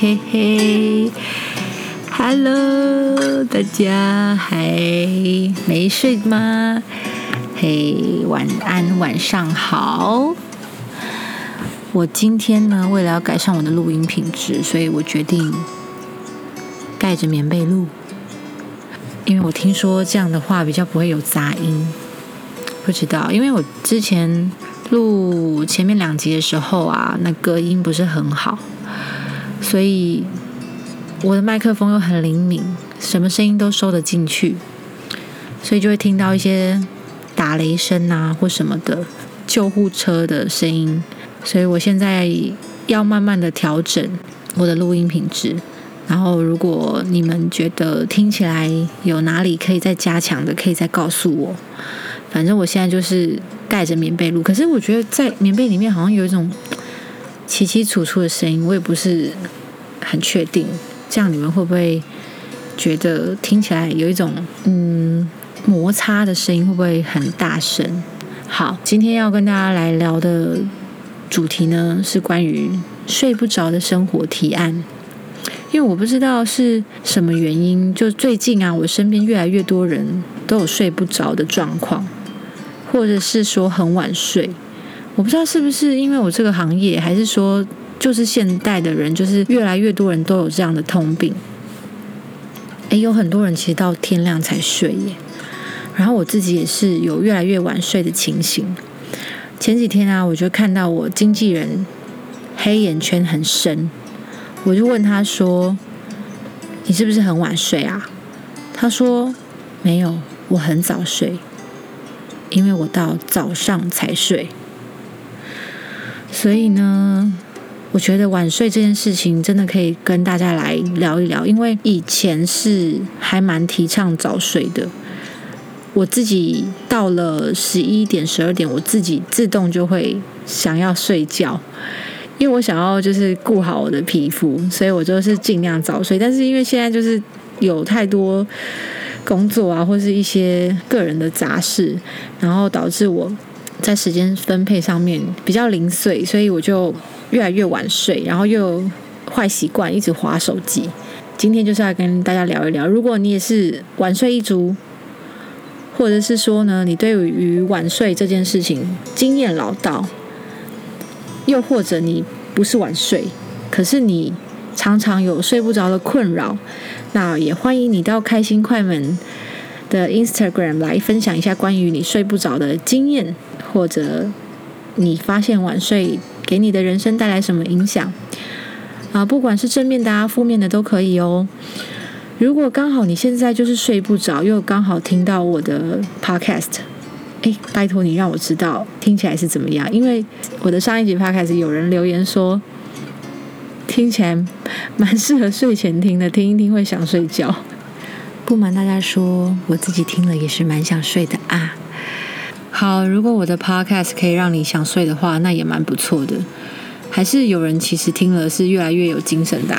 嘿嘿嘿嘿，Hello，大家还没睡吗？嘿，晚安，晚上好。我今天呢，为了要改善我的录音品质，所以我决定盖着棉被录，因为我听说这样的话比较不会有杂音。不知道，因为我之前录前面两集的时候啊，那隔音不是很好。所以我的麦克风又很灵敏，什么声音都收得进去，所以就会听到一些打雷声啊或什么的救护车的声音。所以我现在要慢慢的调整我的录音品质。然后如果你们觉得听起来有哪里可以再加强的，可以再告诉我。反正我现在就是盖着棉被录，可是我觉得在棉被里面好像有一种凄凄楚楚的声音，我也不是。很确定，这样你们会不会觉得听起来有一种嗯摩擦的声音？会不会很大声？好，今天要跟大家来聊的主题呢，是关于睡不着的生活提案。因为我不知道是什么原因，就最近啊，我身边越来越多人都有睡不着的状况，或者是说很晚睡。我不知道是不是因为我这个行业，还是说。就是现代的人，就是越来越多人都有这样的通病。哎，有很多人其实到天亮才睡耶。然后我自己也是有越来越晚睡的情形。前几天啊，我就看到我经纪人黑眼圈很深，我就问他说：“你是不是很晚睡啊？”他说：“没有，我很早睡，因为我到早上才睡。”所以呢。我觉得晚睡这件事情真的可以跟大家来聊一聊，因为以前是还蛮提倡早睡的。我自己到了十一点、十二点，我自己自动就会想要睡觉，因为我想要就是顾好我的皮肤，所以我就是尽量早睡。但是因为现在就是有太多工作啊，或是一些个人的杂事，然后导致我在时间分配上面比较零碎，所以我就。越来越晚睡，然后又坏习惯，一直划手机。今天就是要跟大家聊一聊，如果你也是晚睡一族，或者是说呢，你对于晚睡这件事情经验老道，又或者你不是晚睡，可是你常常有睡不着的困扰，那也欢迎你到开心快门的 Instagram 来分享一下关于你睡不着的经验，或者你发现晚睡。给你的人生带来什么影响啊？不管是正面的啊、负面的都可以哦。如果刚好你现在就是睡不着，又刚好听到我的 podcast，哎，拜托你让我知道听起来是怎么样。因为我的上一集 podcast 有人留言说，听起来蛮适合睡前听的，听一听会想睡觉。不瞒大家说，我自己听了也是蛮想睡的啊。好，如果我的 podcast 可以让你想睡的话，那也蛮不错的。还是有人其实听了是越来越有精神的。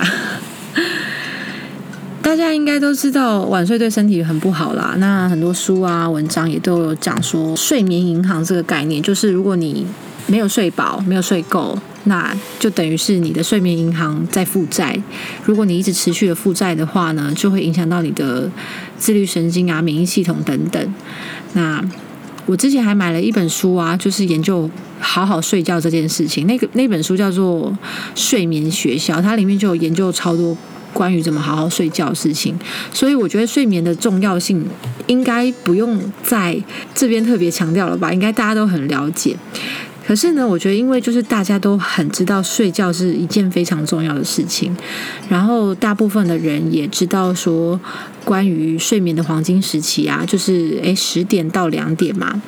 大家应该都知道晚睡对身体很不好啦。那很多书啊、文章也都有讲说，睡眠银行这个概念，就是如果你没有睡饱、没有睡够，那就等于是你的睡眠银行在负债。如果你一直持续的负债的话呢，就会影响到你的自律神经啊、免疫系统等等。那我之前还买了一本书啊，就是研究好好睡觉这件事情。那个那本书叫做《睡眠学校》，它里面就有研究超多关于怎么好好睡觉事情。所以我觉得睡眠的重要性应该不用在这边特别强调了吧？应该大家都很了解。可是呢，我觉得因为就是大家都很知道睡觉是一件非常重要的事情，然后大部分的人也知道说，关于睡眠的黄金时期啊，就是诶十点到两点嘛，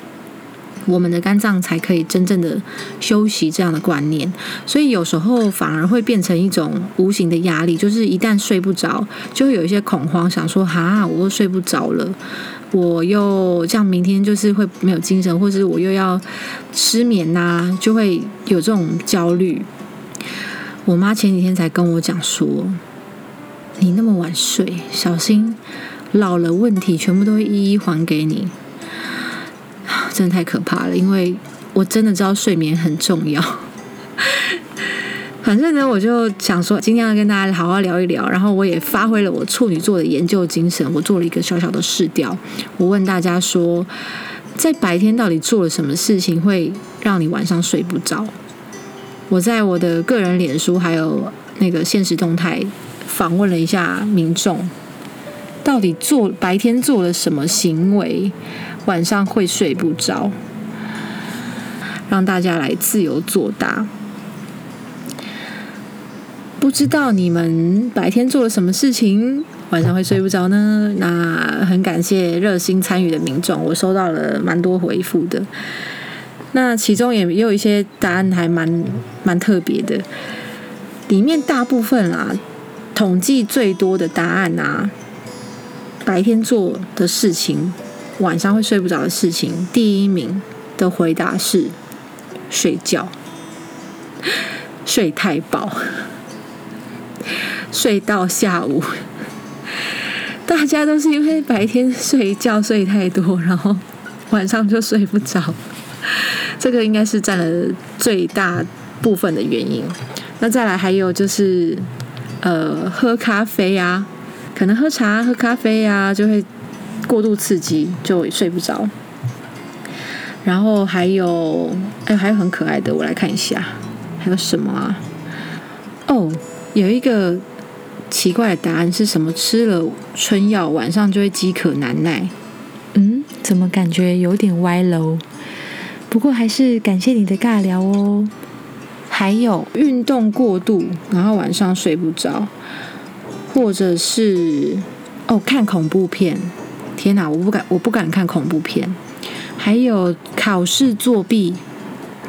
我们的肝脏才可以真正的休息这样的观念，所以有时候反而会变成一种无形的压力，就是一旦睡不着，就会有一些恐慌，想说哈，我又睡不着了。我又这样，明天就是会没有精神，或者我又要失眠呐，就会有这种焦虑。我妈前几天才跟我讲说：“你那么晚睡，小心老了问题全部都一一还给你。”真的太可怕了，因为我真的知道睡眠很重要。反正呢，我就想说，今天要跟大家好好聊一聊。然后我也发挥了我处女座的研究精神，我做了一个小小的试调。我问大家说，在白天到底做了什么事情会让你晚上睡不着？我在我的个人脸书还有那个现实动态访问了一下民众，到底做白天做了什么行为，晚上会睡不着？让大家来自由作答。不知道你们白天做了什么事情，晚上会睡不着呢？那很感谢热心参与的民众，我收到了蛮多回复的。那其中也有一些答案还蛮蛮特别的，里面大部分啊，统计最多的答案啊，白天做的事情，晚上会睡不着的事情，第一名的回答是睡觉，睡太饱。睡到下午，大家都是因为白天睡觉睡太多，然后晚上就睡不着。这个应该是占了最大部分的原因。那再来还有就是，呃，喝咖啡啊，可能喝茶、喝咖啡啊，就会过度刺激，就睡不着。然后还有，哎，还有很可爱的，我来看一下，还有什么啊？哦，有一个。奇怪的答案是什么？吃了春药晚上就会饥渴难耐。嗯，怎么感觉有点歪楼？不过还是感谢你的尬聊哦。还有运动过度，然后晚上睡不着，或者是哦看恐怖片。天哪，我不敢，我不敢看恐怖片。还有考试作弊，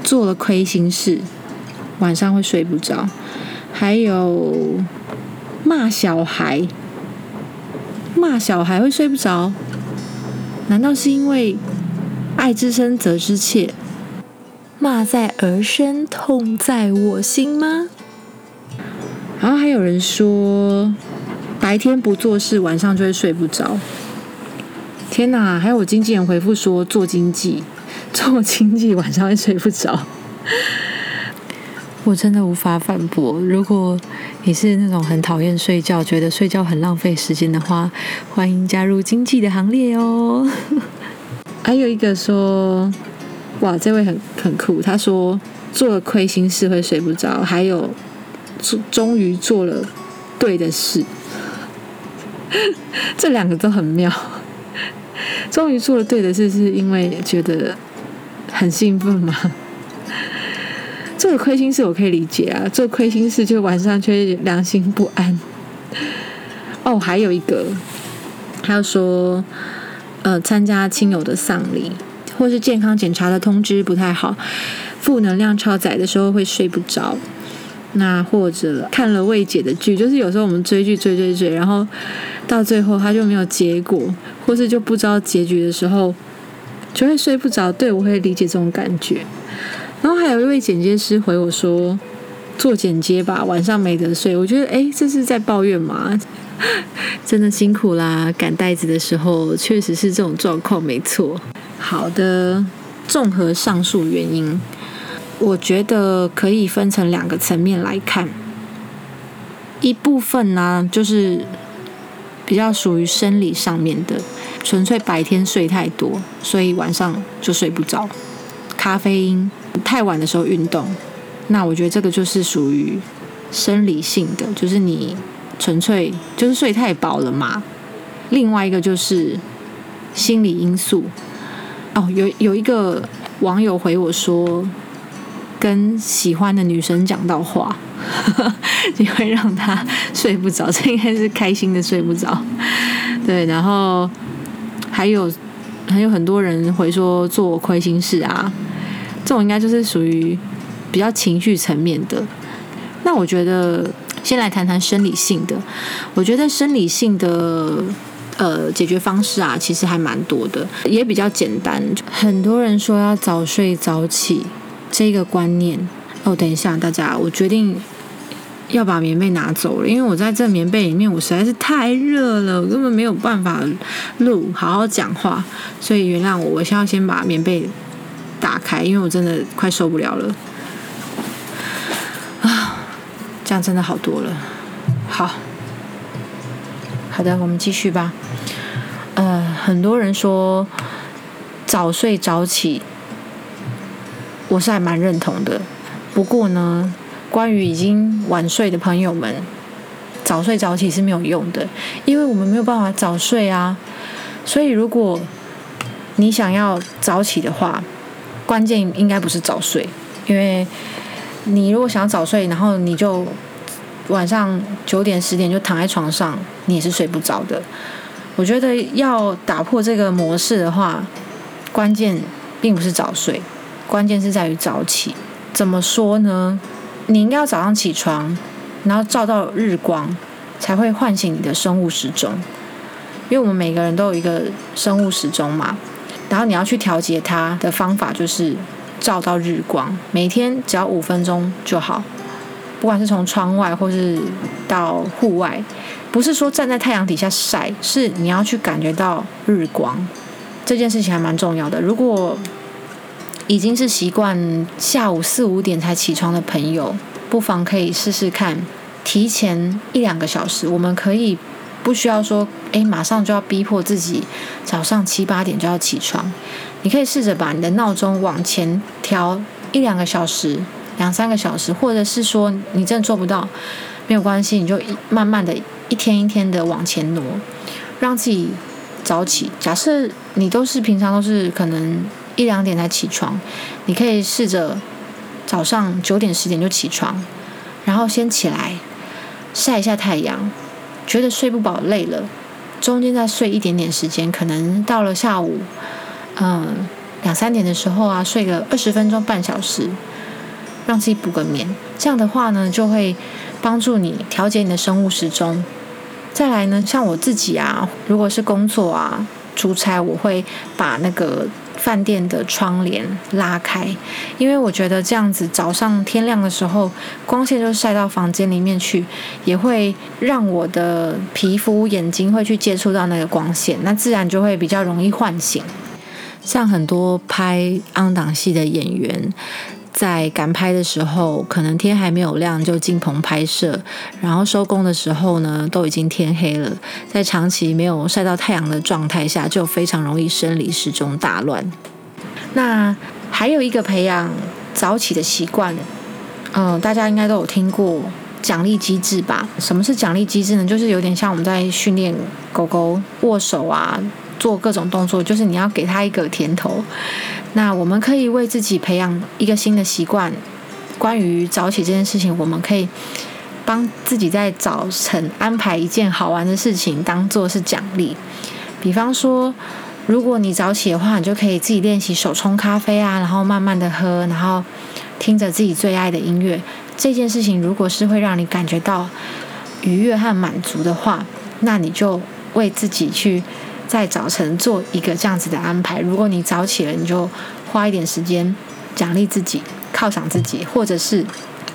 做了亏心事，晚上会睡不着。还有。骂小孩，骂小孩会睡不着？难道是因为爱之深责之切，骂在儿身，痛在我心吗？然后还有人说，白天不做事，晚上就会睡不着。天哪！还有我经纪人回复说，做经济，做经济晚上会睡不着。我真的无法反驳。如果你是那种很讨厌睡觉，觉得睡觉很浪费时间的话，欢迎加入经济的行列哦。还有一个说，哇，这位很很酷。他说做了亏心事会睡不着，还有终于做了对的事，这两个都很妙。终于做了对的事，是因为觉得很兴奋吗？这个亏心事我可以理解啊，做亏心事就晚上却良心不安。哦，还有一个，还有说，呃，参加亲友的丧礼，或是健康检查的通知不太好，负能量超载的时候会睡不着。那或者看了未解的剧，就是有时候我们追剧追追追，然后到最后他就没有结果，或是就不知道结局的时候，就会睡不着。对我会理解这种感觉。然后还有一位剪接师回我说：“做剪接吧，晚上没得睡。”我觉得，哎，这是在抱怨吗？真的辛苦啦！赶袋子的时候，确实是这种状况，没错。好的，综合上述原因，我觉得可以分成两个层面来看。一部分呢，就是比较属于生理上面的，纯粹白天睡太多，所以晚上就睡不着。咖啡因。太晚的时候运动，那我觉得这个就是属于生理性的，就是你纯粹就是睡太饱了嘛。另外一个就是心理因素。哦，有有一个网友回我说，跟喜欢的女生讲到话，你会让她睡不着，这应该是开心的睡不着。对，然后还有还有很多人回说做亏心事啊。这种应该就是属于比较情绪层面的。那我觉得先来谈谈生理性的。我觉得生理性的呃解决方式啊，其实还蛮多的，也比较简单。很多人说要早睡早起这个观念。哦，等一下，大家，我决定要把棉被拿走了，因为我在这棉被里面，我实在是太热了，我根本没有办法录好好讲话，所以原谅我，我先要先把棉被。打开，因为我真的快受不了了啊！这样真的好多了。好，好的，我们继续吧。呃，很多人说早睡早起，我是还蛮认同的。不过呢，关于已经晚睡的朋友们，早睡早起是没有用的，因为我们没有办法早睡啊。所以，如果你想要早起的话，关键应该不是早睡，因为你如果想要早睡，然后你就晚上九点十点就躺在床上，你也是睡不着的。我觉得要打破这个模式的话，关键并不是早睡，关键是在于早起。怎么说呢？你应该要早上起床，然后照到日光，才会唤醒你的生物时钟。因为我们每个人都有一个生物时钟嘛，然后你要去调节它的方法就是照到日光，每天只要五分钟就好。不管是从窗外或是到户外，不是说站在太阳底下晒，是你要去感觉到日光。这件事情还蛮重要的。如果已经是习惯下午四五点才起床的朋友，不妨可以试试看，提前一两个小时，我们可以。不需要说，哎，马上就要逼迫自己早上七八点就要起床。你可以试着把你的闹钟往前调一两个小时、两三个小时，或者是说你真的做不到，没有关系，你就慢慢的一天一天的往前挪，让自己早起。假设你都是平常都是可能一两点才起床，你可以试着早上九点十点就起床，然后先起来晒一下太阳。觉得睡不饱累了，中间再睡一点点时间，可能到了下午，嗯，两三点的时候啊，睡个二十分钟半小时，让自己补个眠。这样的话呢，就会帮助你调节你的生物时钟。再来呢，像我自己啊，如果是工作啊、出差，我会把那个。饭店的窗帘拉开，因为我觉得这样子早上天亮的时候，光线就晒到房间里面去，也会让我的皮肤、眼睛会去接触到那个光线，那自然就会比较容易唤醒。像很多拍昂档戏的演员。在赶拍的时候，可能天还没有亮就进棚拍摄，然后收工的时候呢，都已经天黑了。在长期没有晒到太阳的状态下，就非常容易生理时钟大乱。那还有一个培养早起的习惯，嗯，大家应该都有听过奖励机制吧？什么是奖励机制呢？就是有点像我们在训练狗狗握手啊。做各种动作，就是你要给他一个甜头。那我们可以为自己培养一个新的习惯。关于早起这件事情，我们可以帮自己在早晨安排一件好玩的事情，当做是奖励。比方说，如果你早起的话，你就可以自己练习手冲咖啡啊，然后慢慢的喝，然后听着自己最爱的音乐。这件事情如果是会让你感觉到愉悦和满足的话，那你就为自己去。在早晨做一个这样子的安排。如果你早起了，你就花一点时间奖励自己、犒赏自己，或者是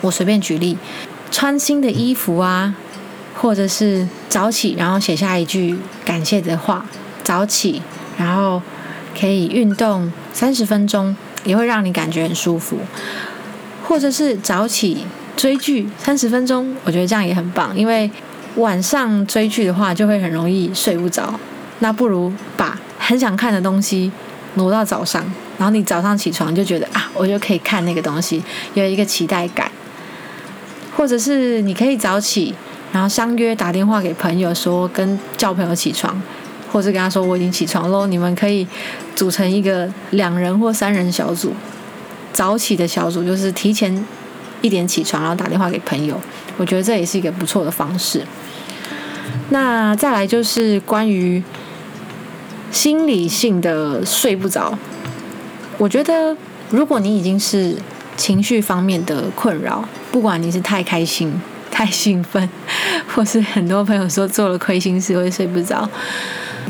我随便举例，穿新的衣服啊，或者是早起然后写下一句感谢的话。早起然后可以运动三十分钟，也会让你感觉很舒服。或者是早起追剧三十分钟，我觉得这样也很棒，因为晚上追剧的话就会很容易睡不着。那不如把很想看的东西挪到早上，然后你早上起床就觉得啊，我就可以看那个东西，有一个期待感。或者是你可以早起，然后相约打电话给朋友说跟叫朋友起床，或者跟他说我已经起床喽，你们可以组成一个两人或三人小组，早起的小组就是提前一点起床，然后打电话给朋友。我觉得这也是一个不错的方式。那再来就是关于。心理性的睡不着，我觉得如果你已经是情绪方面的困扰，不管你是太开心、太兴奋，或是很多朋友说做了亏心事会睡不着，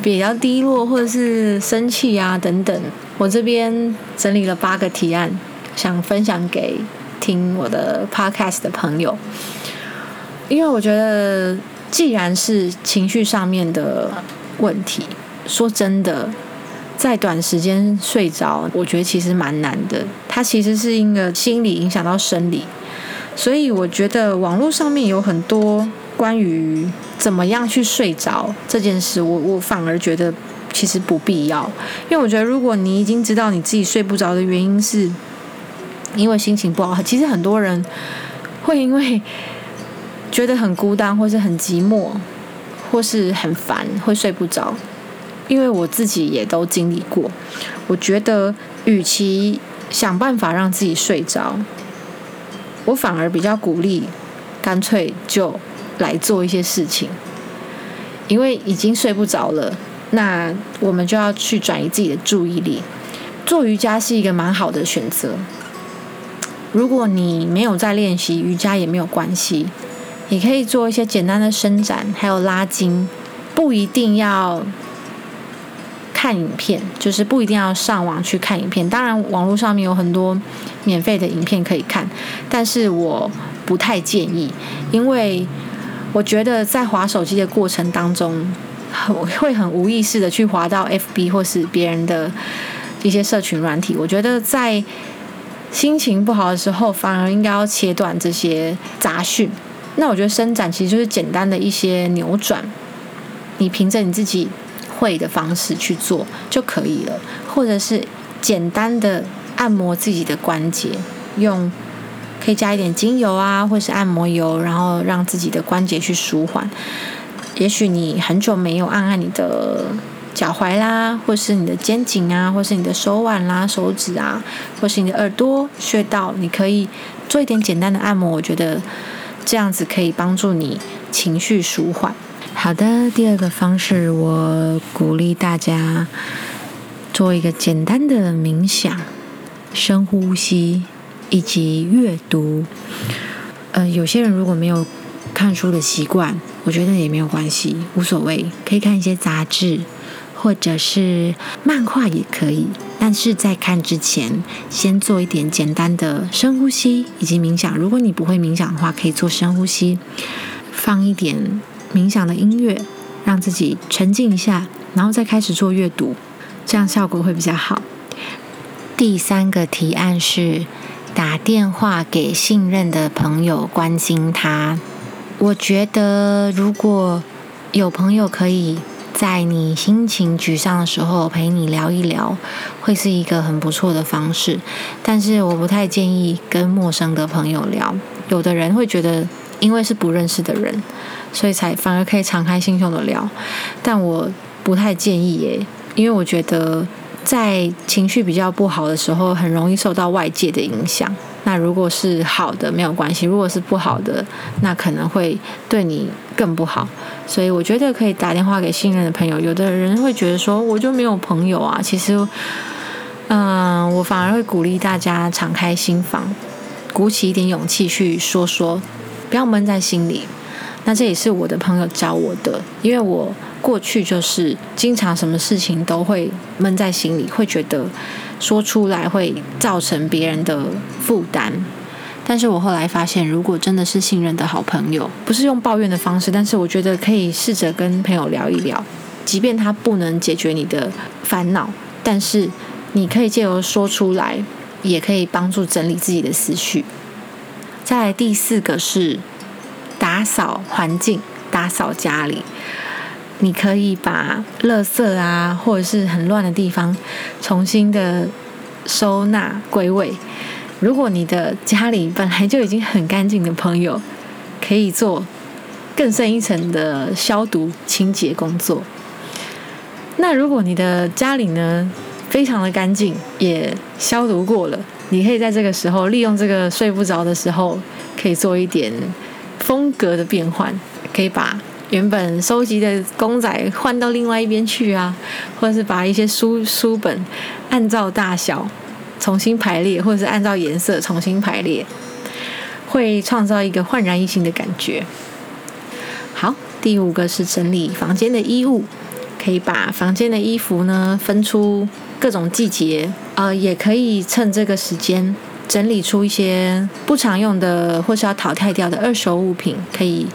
比较低落或者是生气啊等等，我这边整理了八个提案，想分享给听我的 podcast 的朋友，因为我觉得既然是情绪上面的问题。说真的，在短时间睡着，我觉得其实蛮难的。它其实是一个心理影响到生理，所以我觉得网络上面有很多关于怎么样去睡着这件事，我我反而觉得其实不必要，因为我觉得如果你已经知道你自己睡不着的原因是因为心情不好，其实很多人会因为觉得很孤单，或是很寂寞，或是很烦，会睡不着。因为我自己也都经历过，我觉得与其想办法让自己睡着。我反而比较鼓励，干脆就来做一些事情，因为已经睡不着了，那我们就要去转移自己的注意力。做瑜伽是一个蛮好的选择。如果你没有在练习瑜伽也没有关系，你可以做一些简单的伸展，还有拉筋，不一定要。看影片就是不一定要上网去看影片，当然网络上面有很多免费的影片可以看，但是我不太建议，因为我觉得在滑手机的过程当中，我会很无意识的去滑到 FB 或是别人的一些社群软体。我觉得在心情不好的时候，反而应该要切断这些杂讯。那我觉得伸展其实就是简单的一些扭转，你凭着你自己。会的方式去做就可以了，或者是简单的按摩自己的关节，用可以加一点精油啊，或是按摩油，然后让自己的关节去舒缓。也许你很久没有按按你的脚踝啦，或是你的肩颈啊，或是你的手腕啦、手指啊，或是你的耳朵穴道，你可以做一点简单的按摩。我觉得这样子可以帮助你情绪舒缓。好的，第二个方式，我鼓励大家做一个简单的冥想、深呼吸以及阅读。呃，有些人如果没有看书的习惯，我觉得也没有关系，无所谓，可以看一些杂志或者是漫画也可以。但是在看之前，先做一点简单的深呼吸以及冥想。如果你不会冥想的话，可以做深呼吸，放一点。冥想的音乐，让自己沉静一下，然后再开始做阅读，这样效果会比较好。第三个提案是打电话给信任的朋友，关心他。我觉得如果有朋友可以在你心情沮丧的时候陪你聊一聊，会是一个很不错的方式。但是我不太建议跟陌生的朋友聊，有的人会觉得。因为是不认识的人，所以才反而可以敞开心胸的聊。但我不太建议耶，因为我觉得在情绪比较不好的时候，很容易受到外界的影响。那如果是好的没有关系，如果是不好的，那可能会对你更不好。所以我觉得可以打电话给信任的朋友。有的人会觉得说，我就没有朋友啊。其实，嗯，我反而会鼓励大家敞开心房，鼓起一点勇气去说说。不要闷在心里，那这也是我的朋友教我的，因为我过去就是经常什么事情都会闷在心里，会觉得说出来会造成别人的负担。但是我后来发现，如果真的是信任的好朋友，不是用抱怨的方式，但是我觉得可以试着跟朋友聊一聊，即便他不能解决你的烦恼，但是你可以借由说出来，也可以帮助整理自己的思绪。再来第四个是打扫环境，打扫家里。你可以把垃圾啊，或者是很乱的地方，重新的收纳归位。如果你的家里本来就已经很干净的朋友，可以做更深一层的消毒清洁工作。那如果你的家里呢，非常的干净，也消毒过了。你可以在这个时候利用这个睡不着的时候，可以做一点风格的变换，可以把原本收集的公仔换到另外一边去啊，或者是把一些书书本按照大小重新排列，或者是按照颜色重新排列，会创造一个焕然一新的感觉。好，第五个是整理房间的衣物，可以把房间的衣服呢分出。各种季节，呃，也可以趁这个时间整理出一些不常用的或是要淘汰掉的二手物品，可以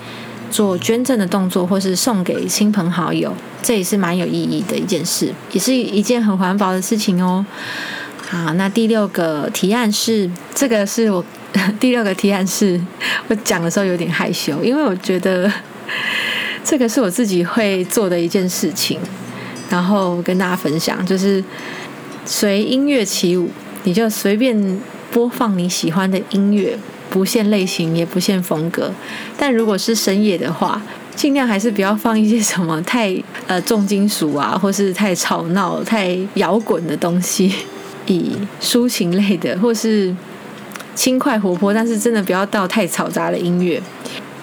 做捐赠的动作，或是送给亲朋好友，这也是蛮有意义的一件事，也是一件很环保的事情哦。好，那第六个提案是，这个是我第六个提案是我讲的时候有点害羞，因为我觉得这个是我自己会做的一件事情，然后跟大家分享，就是随音乐起舞，你就随便播放你喜欢的音乐，不限类型也不限风格，但如果是深夜的话，尽量还是不要放一些什么太呃重金属啊，或是太吵闹、太摇滚的东西，以抒情类的或是。轻快活泼，但是真的不要到太嘈杂的音乐。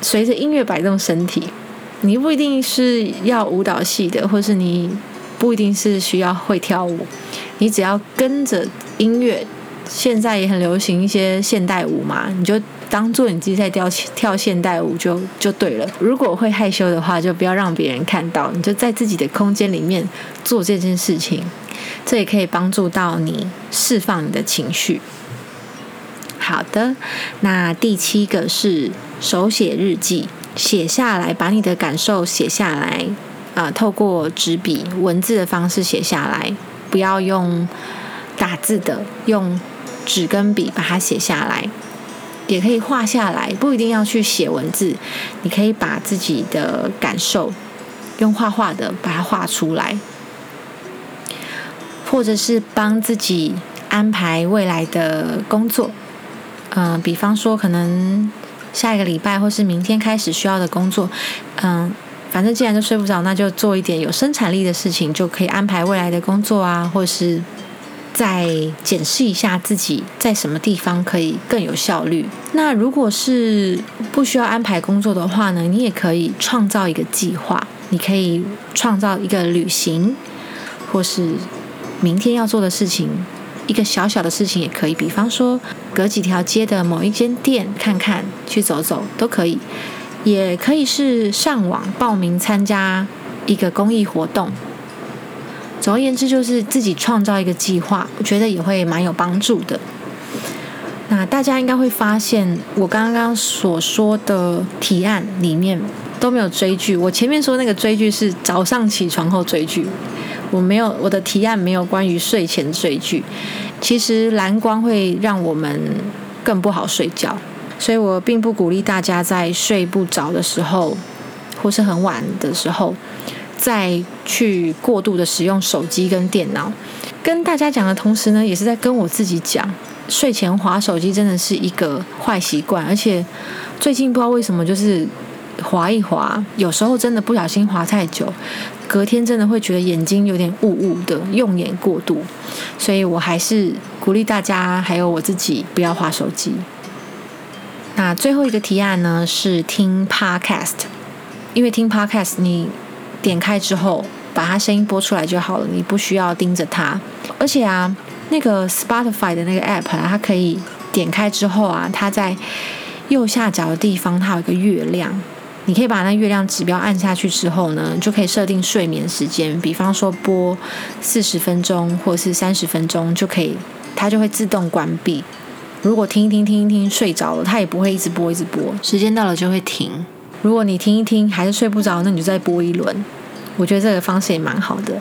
随着音乐摆动身体，你不一定是要舞蹈系的，或是你不一定是需要会跳舞，你只要跟着音乐。现在也很流行一些现代舞嘛，你就当做你自己在跳跳现代舞就就对了。如果会害羞的话，就不要让别人看到，你就在自己的空间里面做这件事情，这也可以帮助到你释放你的情绪。好的，那第七个是手写日记，写下来，把你的感受写下来，啊，透过纸笔文字的方式写下来，不要用打字的，用纸跟笔把它写下来，也可以画下来，不一定要去写文字，你可以把自己的感受用画画的把它画出来，或者是帮自己安排未来的工作。嗯，比方说，可能下一个礼拜或是明天开始需要的工作，嗯，反正既然都睡不着，那就做一点有生产力的事情，就可以安排未来的工作啊，或是再检视一下自己在什么地方可以更有效率。那如果是不需要安排工作的话呢，你也可以创造一个计划，你可以创造一个旅行，或是明天要做的事情。一个小小的事情也可以，比方说隔几条街的某一间店看看，去走走都可以，也可以是上网报名参加一个公益活动。总而言之，就是自己创造一个计划，我觉得也会蛮有帮助的。那大家应该会发现，我刚刚所说的提案里面都没有追剧。我前面说那个追剧是早上起床后追剧。我没有我的提案没有关于睡前追剧，其实蓝光会让我们更不好睡觉，所以我并不鼓励大家在睡不着的时候，或是很晚的时候，再去过度的使用手机跟电脑。跟大家讲的同时呢，也是在跟我自己讲，睡前划手机真的是一个坏习惯，而且最近不知道为什么就是。划一划，有时候真的不小心划太久，隔天真的会觉得眼睛有点雾雾的，用眼过度。所以我还是鼓励大家，还有我自己不要划手机。最后一个提案呢，是听 Podcast，因为听 Podcast 你点开之后，把它声音播出来就好了，你不需要盯着它。而且啊，那个 Spotify 的那个 App 啊，它可以点开之后啊，它在右下角的地方它有一个月亮。你可以把那月亮指标按下去之后呢，就可以设定睡眠时间，比方说播四十分钟或是三十分钟就可以，它就会自动关闭。如果听一听听一听睡着了，它也不会一直播一直播，时间到了就会停。如果你听一听还是睡不着，那你就再播一轮。我觉得这个方式也蛮好的。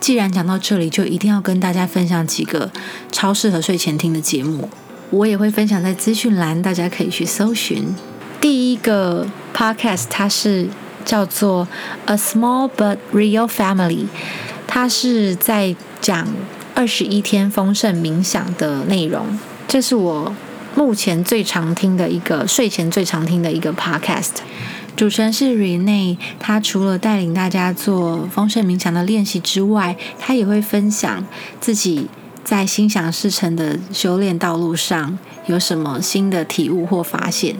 既然讲到这里，就一定要跟大家分享几个超适合睡前听的节目，我也会分享在资讯栏，大家可以去搜寻。第一个 podcast 它是叫做 A Small But Real Family，它是在讲二十一天丰盛冥想的内容。这是我目前最常听的一个睡前最常听的一个 podcast。主持人是 Rene，他除了带领大家做丰盛冥想的练习之外，他也会分享自己在心想事成的修炼道路上有什么新的体悟或发现。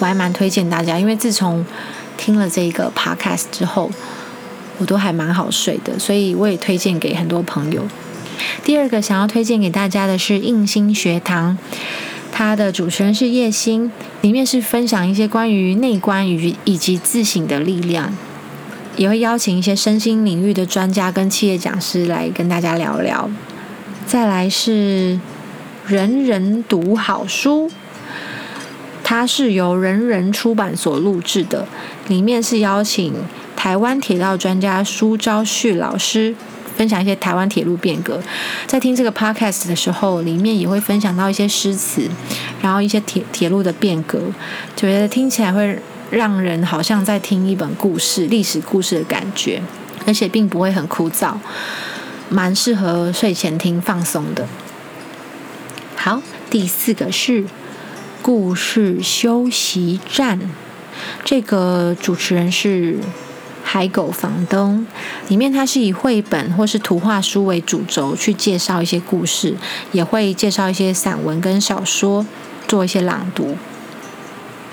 我还蛮推荐大家，因为自从听了这个 podcast 之后，我都还蛮好睡的，所以我也推荐给很多朋友。第二个想要推荐给大家的是印心学堂，它的主持人是叶欣，里面是分享一些关于内观与以及自省的力量，也会邀请一些身心领域的专家跟企业讲师来跟大家聊聊。再来是人人读好书。它是由人人出版所录制的，里面是邀请台湾铁道专家苏昭旭老师分享一些台湾铁路变革。在听这个 podcast 的时候，里面也会分享到一些诗词，然后一些铁铁路的变革，觉得听起来会让人好像在听一本故事、历史故事的感觉，而且并不会很枯燥，蛮适合睡前听放松的。好，第四个是故事休息站。这个主持人是海狗房东，里面它是以绘本或是图画书为主轴去介绍一些故事，也会介绍一些散文跟小说，做一些朗读。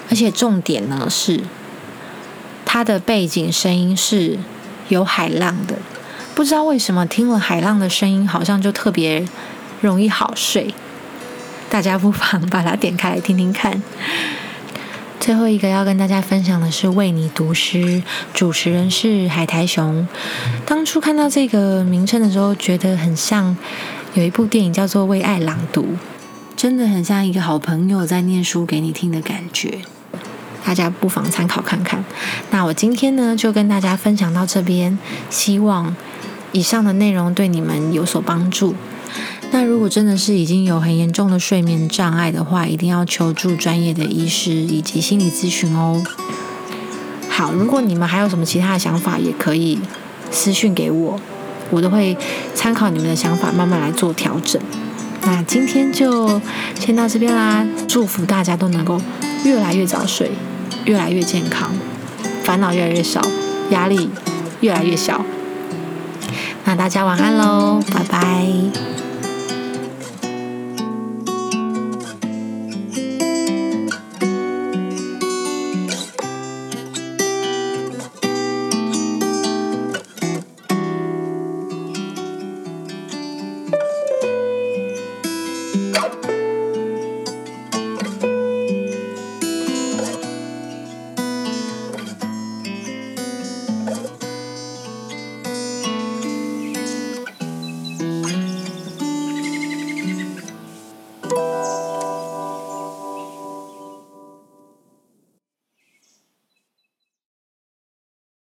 而且重点呢是，它的背景声音是有海浪的，不知道为什么听了海浪的声音，好像就特别容易好睡。大家不妨把它点开来听听看。最后一个要跟大家分享的是为你读诗，主持人是海苔熊。当初看到这个名称的时候，觉得很像有一部电影叫做《为爱朗读》，真的很像一个好朋友在念书给你听的感觉。大家不妨参考看看。那我今天呢，就跟大家分享到这边，希望以上的内容对你们有所帮助。那如果真的是已经有很严重的睡眠障碍的话，一定要求助专业的医师以及心理咨询哦。好，如果你们还有什么其他的想法，也可以私讯给我，我都会参考你们的想法，慢慢来做调整。那今天就先到这边啦，祝福大家都能够越来越早睡，越来越健康，烦恼越来越少，压力越来越小。那大家晚安喽，拜拜。